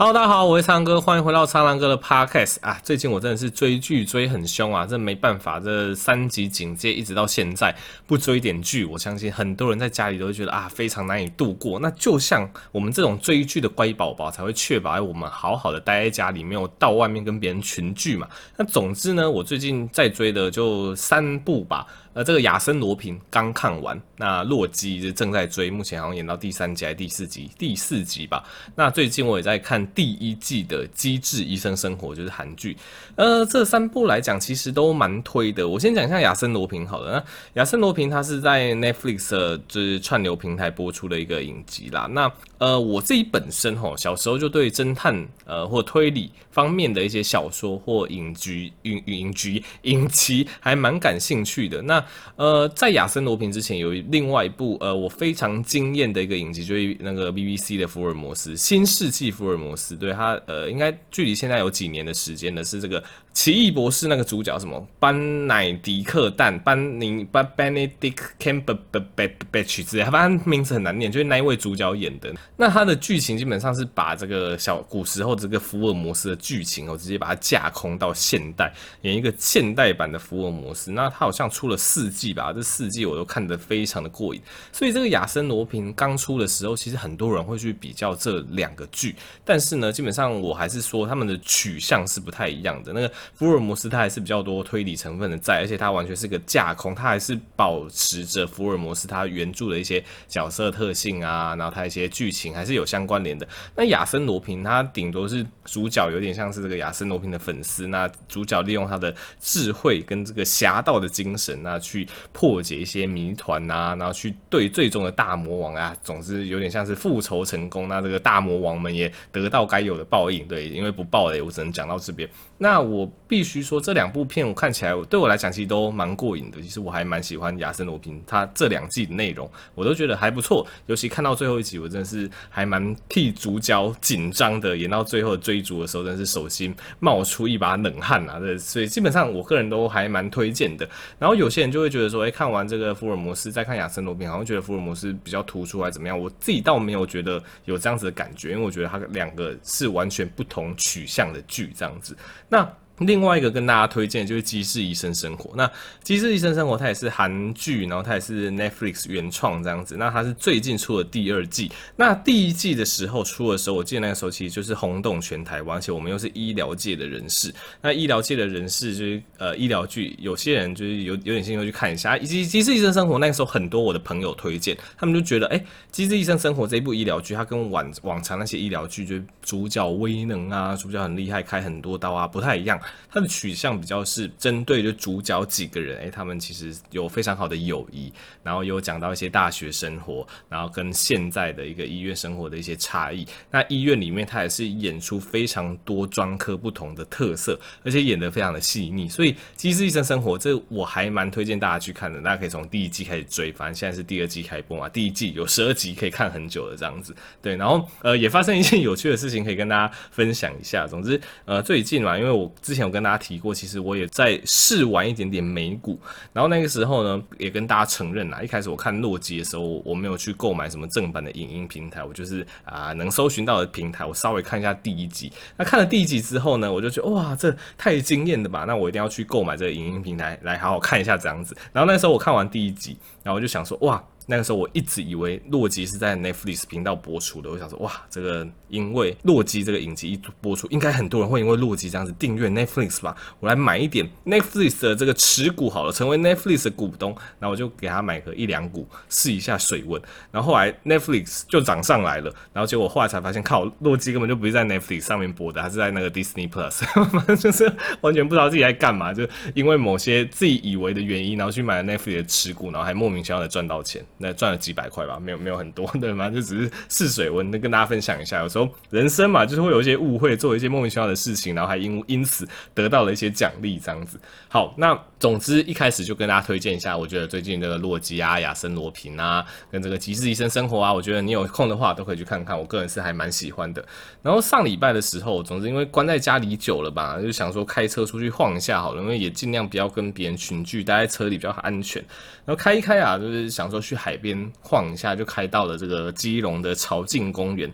Hello，大家好，我是苍哥，欢迎回到苍狼哥的 Podcast 啊！最近我真的是追剧追很凶啊，这没办法，这三级警戒一直到现在，不追点剧，我相信很多人在家里都会觉得啊，非常难以度过。那就像我们这种追剧的乖宝宝，才会确保我们好好的待在家里，没有到外面跟别人群聚嘛。那总之呢，我最近在追的就三部吧。呃，这个亚森罗平刚看完，那洛基就正在追，目前好像演到第三集还是第四集，第四集吧。那最近我也在看第一季的《机智医生生活》，就是韩剧。呃，这三部来讲，其实都蛮推的。我先讲一下亚森罗平好了。那亚森罗平它是在 Netflix 就是串流平台播出的一个影集啦。那呃，我自己本身吼，小时候就对侦探呃或推理方面的一些小说或影剧、影影剧、影集还蛮感兴趣的。那呃，在亚森罗平之前，有另外一部呃我非常惊艳的一个影集，就是那个 BBC 的福尔摩斯《新世纪福尔摩斯》。对它呃，应该距离现在有几年的时间了，是这个。奇异博士那个主角什么班乃迪克蛋班宁班 Benedict Cumberbatch 之类，他反正名字很难念，就是那一位主角演的。那他的剧情基本上是把这个小古时候这个福尔摩斯的剧情哦，直接把它架空到现代，演一个现代版的福尔摩斯。那他好像出了四季吧，这四季我都看得非常的过瘾。所以这个亚森罗平刚出的时候，其实很多人会去比较这两个剧，但是呢，基本上我还是说他们的取向是不太一样的。那个。福尔摩斯他还是比较多推理成分的在，而且他完全是个架空，他还是保持着福尔摩斯他原著的一些角色特性啊，然后他一些剧情还是有相关联的。那亚森罗平他顶多是主角，有点像是这个亚森罗平的粉丝，那主角利用他的智慧跟这个侠盗的精神去破解一些谜团啊，然后去对最终的大魔王啊，总之有点像是复仇成功，那这个大魔王们也得到该有的报应。对，因为不爆雷，我只能讲到这边。那我必须说，这两部片我看起来对我来讲其实都蛮过瘾的。其实我还蛮喜欢亚森罗苹，他这两季的内容我都觉得还不错。尤其看到最后一集，我真的是还蛮替主角紧张的。演到最后追逐的时候，真是手心冒出一把冷汗啊！这所以基本上我个人都还蛮推荐的。然后有些人就会觉得说，哎，看完这个福尔摩斯再看亚森罗宾，好像觉得福尔摩斯比较突出，还怎么样？我自己倒没有觉得有这样子的感觉，因为我觉得他两个是完全不同取向的剧，这样子。那另外一个跟大家推荐就是《机智医生生活》。那《机智医生生活》它也是韩剧，然后它也是 Netflix 原创这样子。那它是最近出了第二季。那第一季的时候出的时候，我记得那个时候其实就是轰动全台湾，而且我们又是医疗界的人士。那医疗界的人士就是呃医疗剧，有些人就是有有点兴趣去看一下。以及《机智医生生活》那个时候很多我的朋友推荐，他们就觉得哎，欸《机智医生生活》这一部医疗剧，它跟往往常那些医疗剧，就是主角威能啊，主角很厉害，开很多刀啊，不太一样。它的取向比较是针对就主角几个人，诶、他们其实有非常好的友谊，然后有讲到一些大学生活，然后跟现在的一个医院生活的一些差异。那医院里面，它也是演出非常多专科不同的特色，而且演得非常的细腻。所以《机智医生生活》这我还蛮推荐大家去看的，大家可以从第一季开始追，反正现在是第二季开播嘛，第一季有十二集可以看很久的这样子。对，然后呃也发生一件有趣的事情可以跟大家分享一下。总之呃最近嘛，因为我之前前有跟大家。提过，其实我也在试玩一点点美股，然后那个时候呢，也跟大家承认啦，一开始我看洛基的时候，我没有去购买什么正版的影音平台，我就是啊能搜寻到的平台，我稍微看一下第一集。那看了第一集之后呢，我就觉得哇，这太惊艳了吧！那我一定要去购买这个影音平台来好好看一下这样子。然后那时候我看完第一集，然后我就想说哇。那个时候我一直以为洛基是在 Netflix 频道播出的，我想说哇，这个因为洛基这个影集一播出，应该很多人会因为洛基这样子订阅 Netflix 吧，我来买一点 Netflix 的这个持股好了，成为 Netflix 的股东，然后我就给他买个一两股试一下水温，然后后来 Netflix 就涨上来了，然后结果后来才发现靠，洛基根本就不是在 Netflix 上面播的，还是在那个 Disney Plus，就是完全不知道自己在干嘛，就因为某些自己以为的原因，然后去买了 Netflix 的持股，然后还莫名其妙的赚到钱。那赚了几百块吧，没有没有很多，对吗？就只是试水温，能跟大家分享一下。有时候人生嘛，就是会有一些误会，做一些莫名其妙的事情，然后还因因此得到了一些奖励，这样子。好，那总之一开始就跟大家推荐一下，我觉得最近这个洛基啊、亚森罗平啊，跟这个极致医生生活啊，我觉得你有空的话都可以去看看。我个人是还蛮喜欢的。然后上礼拜的时候，总之因为关在家里久了吧，就想说开车出去晃一下好了，因为也尽量不要跟别人群聚，待在车里比较安全。然后开一开啊，就是想说去海海边。晃一下就开到了这个基隆的潮境公园。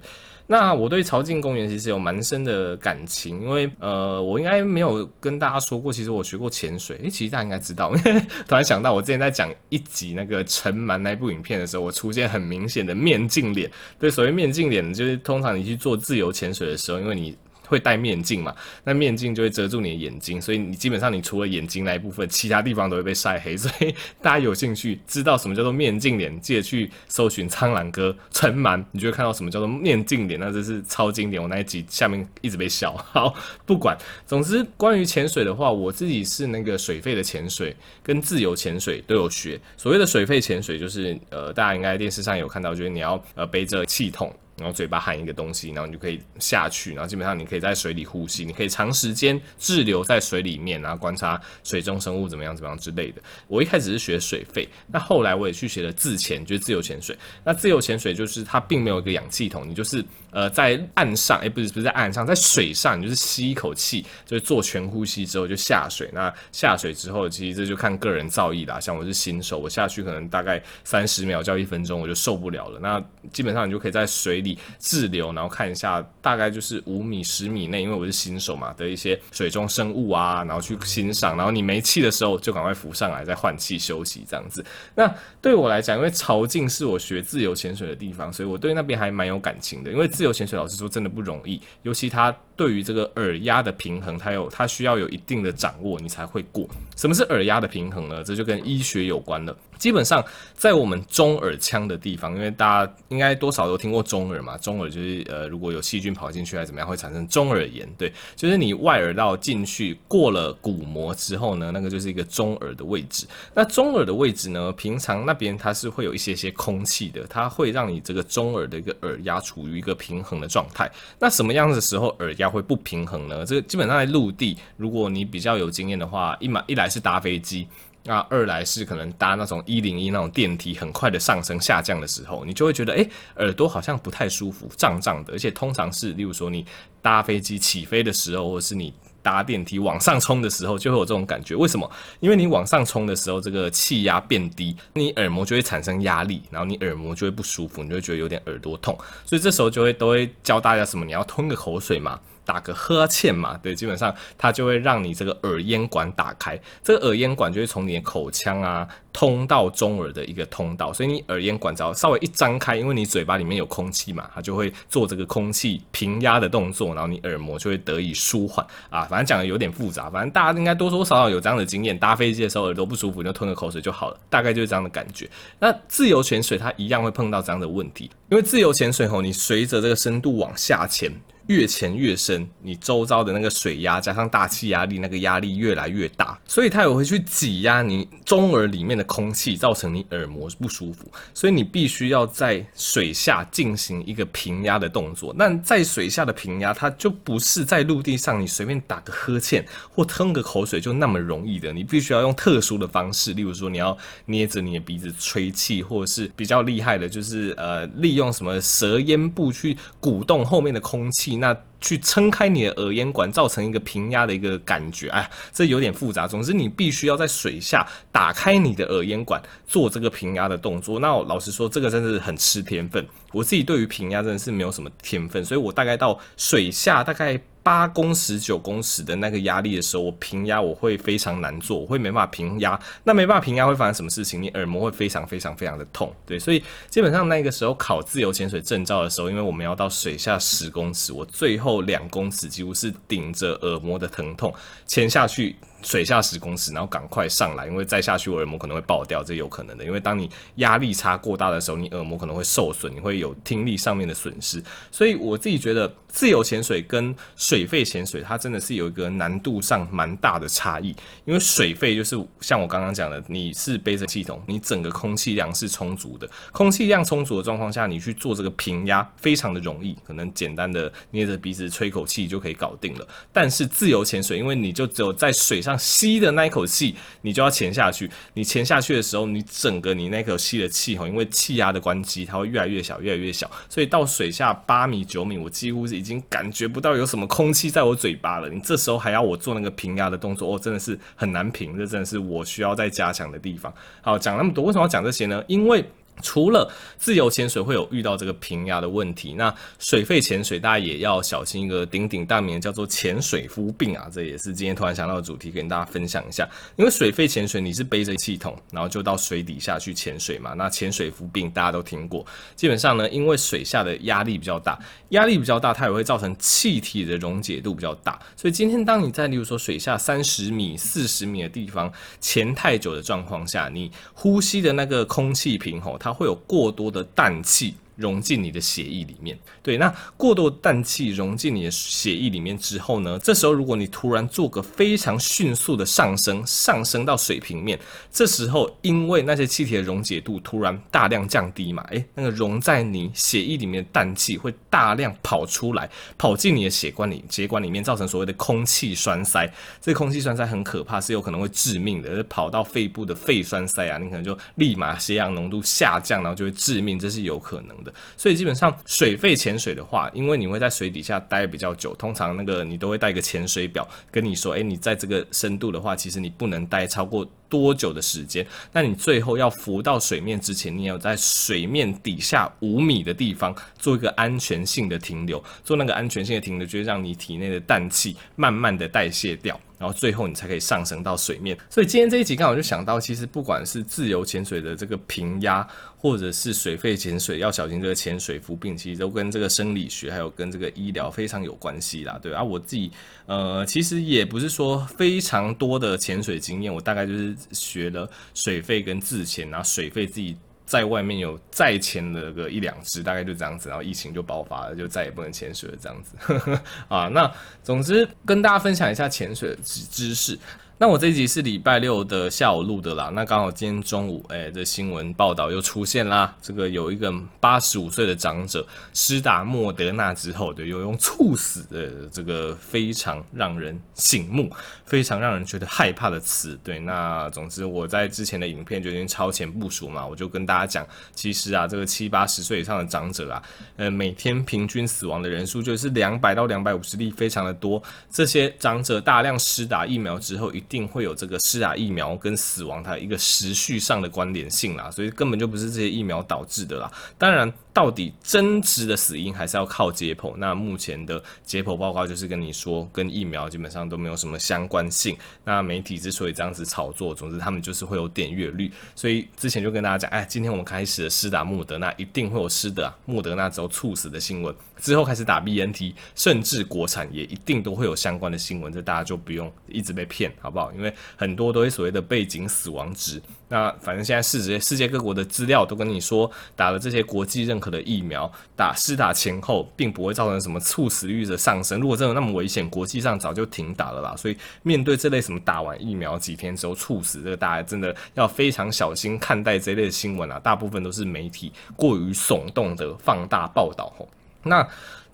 那我对潮境公园其实有蛮深的感情，因为呃，我应该没有跟大家说过，其实我学过潜水。诶，其实大家应该知道，突然想到，我之前在讲一集那个尘螨那部影片的时候，我出现很明显的面镜脸。对，所谓面镜脸，就是通常你去做自由潜水的时候，因为你。会戴面镜嘛？那面镜就会遮住你的眼睛，所以你基本上你除了眼睛那一部分，其他地方都会被晒黑。所以大家有兴趣知道什么叫做面镜脸，记得去搜寻苍蓝鸽尘螨，你就会看到什么叫做面镜脸。那这是超经典，我那一集下面一直被笑。好，不管，总之关于潜水的话，我自己是那个水肺的潜水跟自由潜水都有学。所谓的水肺潜水，就是呃，大家应该电视上有看到，就是你要呃背着气筒。然后嘴巴含一个东西，然后你就可以下去，然后基本上你可以在水里呼吸，你可以长时间滞留在水里面，然后观察水中生物怎么样怎么样之类的。我一开始是学水肺，那后来我也去学了自潜，就是自由潜水。那自由潜水就是它并没有一个氧气筒，你就是呃在岸上，哎不是不是在岸上，在水上，你就是吸一口气，就是做全呼吸之后就下水。那下水之后，其实这就看个人造诣啦。像我是新手，我下去可能大概三十秒到一分钟我就受不了了。那基本上你就可以在水里滞留，然后看一下大概就是五米、十米内，因为我是新手嘛的一些水中生物啊，然后去欣赏。然后你没气的时候就赶快浮上来，再换气休息这样子。那对我来讲，因为潮境是我学自由潜水的地方，所以我对那边还蛮有感情的。因为自由潜水老师说真的不容易，尤其他对于这个耳压的平衡，它有它需要有一定的掌握，你才会过。什么是耳压的平衡呢？这就跟医学有关了。基本上在我们中耳腔的地方，因为大家应该多少都听过中耳嘛，中耳就是呃，如果有细菌跑进去还是怎么样，会产生中耳炎。对，就是你外耳道进去过了鼓膜之后呢，那个就是一个中耳的位置。那中耳的位置呢，平常那边它是会有一些些空气的，它会让你这个中耳的一个耳压处于一个平衡的状态。那什么样的时候耳压会不平衡呢？这个基本上在陆地，如果你比较有经验的话，一来一来是搭飞机。那二来是可能搭那种一零一那种电梯，很快的上升下降的时候，你就会觉得，诶，耳朵好像不太舒服，胀胀的。而且通常是，例如说你搭飞机起飞的时候，或者是你搭电梯往上冲的时候，就会有这种感觉。为什么？因为你往上冲的时候，这个气压变低，你耳膜就会产生压力，然后你耳膜就会不舒服，你就会觉得有点耳朵痛。所以这时候就会都会教大家什么？你要吞个口水嘛。打个呵欠嘛，对，基本上它就会让你这个耳咽管打开，这个耳咽管就会从你的口腔啊通到中耳的一个通道，所以你耳咽管只要稍微一张开，因为你嘴巴里面有空气嘛，它就会做这个空气平压的动作，然后你耳膜就会得以舒缓啊。反正讲的有点复杂，反正大家应该多多少少有这样的经验，搭飞机的时候耳朵不舒服，你就吞个口水就好了，大概就是这样的感觉。那自由潜水它一样会碰到这样的问题，因为自由潜水吼，你随着这个深度往下潜。越潜越深，你周遭的那个水压加上大气压力，那个压力越来越大，所以它也会去挤压你中耳里面的空气，造成你耳膜不舒服。所以你必须要在水下进行一个平压的动作。那在水下的平压，它就不是在陆地上你随便打个呵欠或吞个口水就那么容易的。你必须要用特殊的方式，例如说你要捏着你的鼻子吹气，或者是比较厉害的，就是呃利用什么舌咽部去鼓动后面的空气。那去撑开你的耳咽管，造成一个平压的一个感觉，哎，这有点复杂。总之，你必须要在水下打开你的耳咽管，做这个平压的动作。那老实说，这个真的是很吃天分。我自己对于平压真的是没有什么天分，所以我大概到水下大概。八公尺、九公尺的那个压力的时候，我平压我会非常难做，我会没办法平压。那没办法平压会发生什么事情？你耳膜会非常非常非常的痛。对，所以基本上那个时候考自由潜水证照的时候，因为我们要到水下十公尺，我最后两公尺几乎是顶着耳膜的疼痛潜下去。水下十公尺，然后赶快上来，因为再下去我耳膜可能会爆掉，这有可能的。因为当你压力差过大的时候，你耳膜可能会受损，你会有听力上面的损失。所以我自己觉得，自由潜水跟水肺潜水，它真的是有一个难度上蛮大的差异。因为水肺就是像我刚刚讲的，你是背着气筒，你整个空气量是充足的，空气量充足的状况下，你去做这个平压非常的容易，可能简单的捏着鼻子吹口气就可以搞定了。但是自由潜水，因为你就只有在水上。吸的那一口气，你就要潜下去。你潜下去的时候，你整个你那口气的气吼，因为气压的关系，它会越来越小，越来越小。所以到水下八米、九米，我几乎是已经感觉不到有什么空气在我嘴巴了。你这时候还要我做那个平压的动作，哦，真的是很难平。这真的是我需要再加强的地方。好，讲那么多，为什么要讲这些呢？因为除了自由潜水会有遇到这个平压的问题，那水肺潜水大家也要小心一个鼎鼎大名叫做潜水夫病啊，这也是今天突然想到的主题，跟大家分享一下。因为水肺潜水你是背着气筒，然后就到水底下去潜水嘛，那潜水夫病大家都听过。基本上呢，因为水下的压力比较大，压力比较大，它也会造成气体的溶解度比较大。所以今天当你在例如说水下三十米、四十米的地方潜太久的状况下，你呼吸的那个空气瓶吼，它会有过多的氮气。融进你的血液里面，对，那过多氮气融进你的血液里面之后呢，这时候如果你突然做个非常迅速的上升，上升到水平面，这时候因为那些气体的溶解度突然大量降低嘛，诶，那个溶在你血液里面的氮气会大量跑出来，跑进你的血管里，血管里面造成所谓的空气栓塞。这空气栓塞很可怕，是有可能会致命的，跑到肺部的肺栓塞啊，你可能就立马血氧浓度下降，然后就会致命，这是有可能。所以基本上水肺潜水的话，因为你会在水底下待比较久，通常那个你都会带一个潜水表，跟你说，诶，你在这个深度的话，其实你不能待超过多久的时间。那你最后要浮到水面之前，你要在水面底下五米的地方做一个安全性的停留，做那个安全性的停留，就是让你体内的氮气慢慢的代谢掉。然后最后你才可以上升到水面。所以今天这一集刚好就想到，其实不管是自由潜水的这个平压，或者是水肺潜水，要小心这个潜水夫病，其实都跟这个生理学还有跟这个医疗非常有关系啦，对啊，我自己呃其实也不是说非常多的潜水经验，我大概就是学了水费跟自潜，然后水费自己。在外面有再潜了个一两只，大概就这样子，然后疫情就爆发了，就再也不能潜水了，这样子。啊，那总之跟大家分享一下潜水的知知识。那我这一集是礼拜六的下午录的啦，那刚好今天中午，哎、这新闻报道又出现啦。这个有一个八十五岁的长者施打莫德纳之后，对，有用猝死的这个非常让人醒目、非常让人觉得害怕的词。对，那总之我在之前的影片就已经超前部署嘛，我就跟大家讲，其实啊，这个七八十岁以上的长者啊，呃，每天平均死亡的人数就是两百到两百五十例，非常的多。这些长者大量施打疫苗之后，一定会有这个施打疫苗跟死亡它一个时序上的关联性啦，所以根本就不是这些疫苗导致的啦。当然，到底真实的死因还是要靠解剖。那目前的解剖报告就是跟你说，跟疫苗基本上都没有什么相关性。那媒体之所以这样子炒作，总之他们就是会有点阅率。所以之前就跟大家讲，哎，今天我们开始施打莫德纳，一定会有施打莫德纳之后猝死的新闻。之后开始打 BNT，甚至国产也一定都会有相关的新闻，这大家就不用一直被骗，好不好？因为很多都是所谓的背景死亡值。那反正现在世界世界各国的资料都跟你说，打了这些国际认可的疫苗，打施打前后并不会造成什么猝死率的上升。如果真的那么危险，国际上早就停打了啦。所以面对这类什么打完疫苗几天之后猝死，这个大家真的要非常小心看待这类的新闻啊。大部分都是媒体过于耸动的放大报道吼。那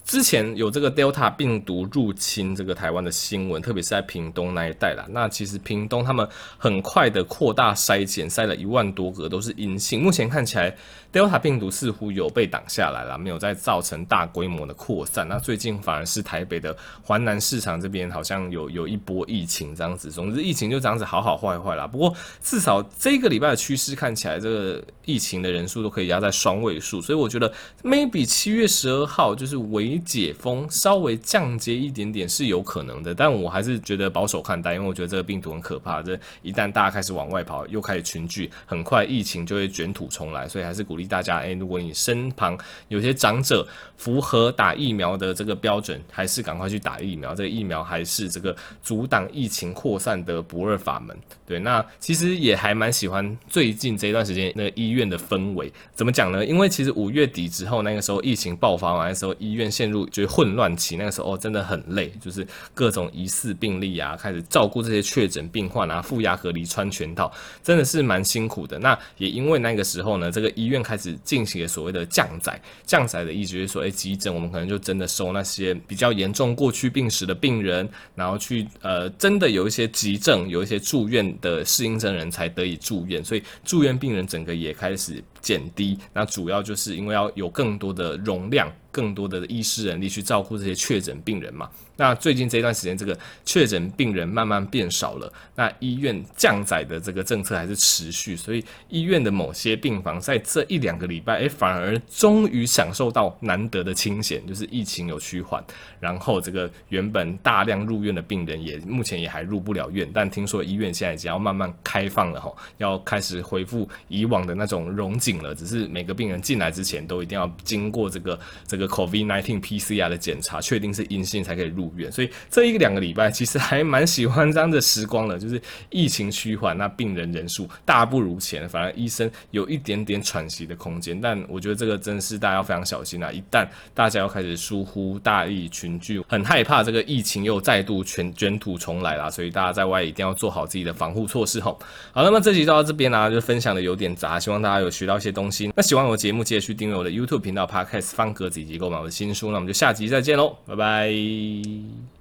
之前有这个 Delta 病毒入侵这个台湾的新闻，特别是在屏东那一带啦。那其实屏东他们很快的扩大筛检，筛了一万多个都是阴性。目前看起来 Delta 病毒似乎有被挡下来了，没有再造成大规模的扩散。那最近反而是台北的环南市场这边好像有有一波疫情这样子。总之疫情就这样子好好坏坏啦。不过至少这个礼拜的趋势看起来，这个疫情的人数都可以压在双位数。所以我觉得 maybe 七月十二号就是唯解封稍微降阶一点点是有可能的，但我还是觉得保守看待，因为我觉得这个病毒很可怕。这一旦大家开始往外跑，又开始群聚，很快疫情就会卷土重来。所以还是鼓励大家，诶、欸，如果你身旁有些长者符合打疫苗的这个标准，还是赶快去打疫苗。这个疫苗还是这个阻挡疫情扩散的不二法门。对，那其实也还蛮喜欢最近这一段时间那个医院的氛围。怎么讲呢？因为其实五月底之后，那个时候疫情爆发完的时候，医院陷入就是混乱期，那个时候真的很累，就是各种疑似病例啊，开始照顾这些确诊病患啊，负压隔离穿全套，真的是蛮辛苦的。那也因为那个时候呢，这个医院开始进行了所谓的降载，降载的意思就是说，哎，急诊我们可能就真的收那些比较严重过去病史的病人，然后去呃，真的有一些急症，有一些住院的适应症人才得以住院，所以住院病人整个也开始减低。那主要就是因为要有更多的容量。更多的医师人力去照顾这些确诊病人嘛。那最近这段时间，这个确诊病人慢慢变少了，那医院降载的这个政策还是持续，所以医院的某些病房在这一两个礼拜，哎，反而终于享受到难得的清闲，就是疫情有趋缓，然后这个原本大量入院的病人也目前也还入不了院，但听说医院现在已经要慢慢开放了哈，要开始恢复以往的那种荣景了，只是每个病人进来之前都一定要经过这个这个 COVID-19 PCR 的检查，确定是阴性才可以入。所以这一个两个礼拜，其实还蛮喜欢这样的时光的，就是疫情趋缓，那病人人数大不如前，反而医生有一点点喘息的空间。但我觉得这个真是大家要非常小心啊！一旦大家要开始疏忽大意群聚，很害怕这个疫情又再度卷卷土重来啦。所以大家在外一定要做好自己的防护措施吼。好，那么这集就到这边啦，就分享的有点杂，希望大家有学到一些东西。那喜欢我的节目，记得去订阅我的 YouTube 频道 Podcast 方格子以及购买我的新书。那我们就下集再见喽，拜拜。Bye.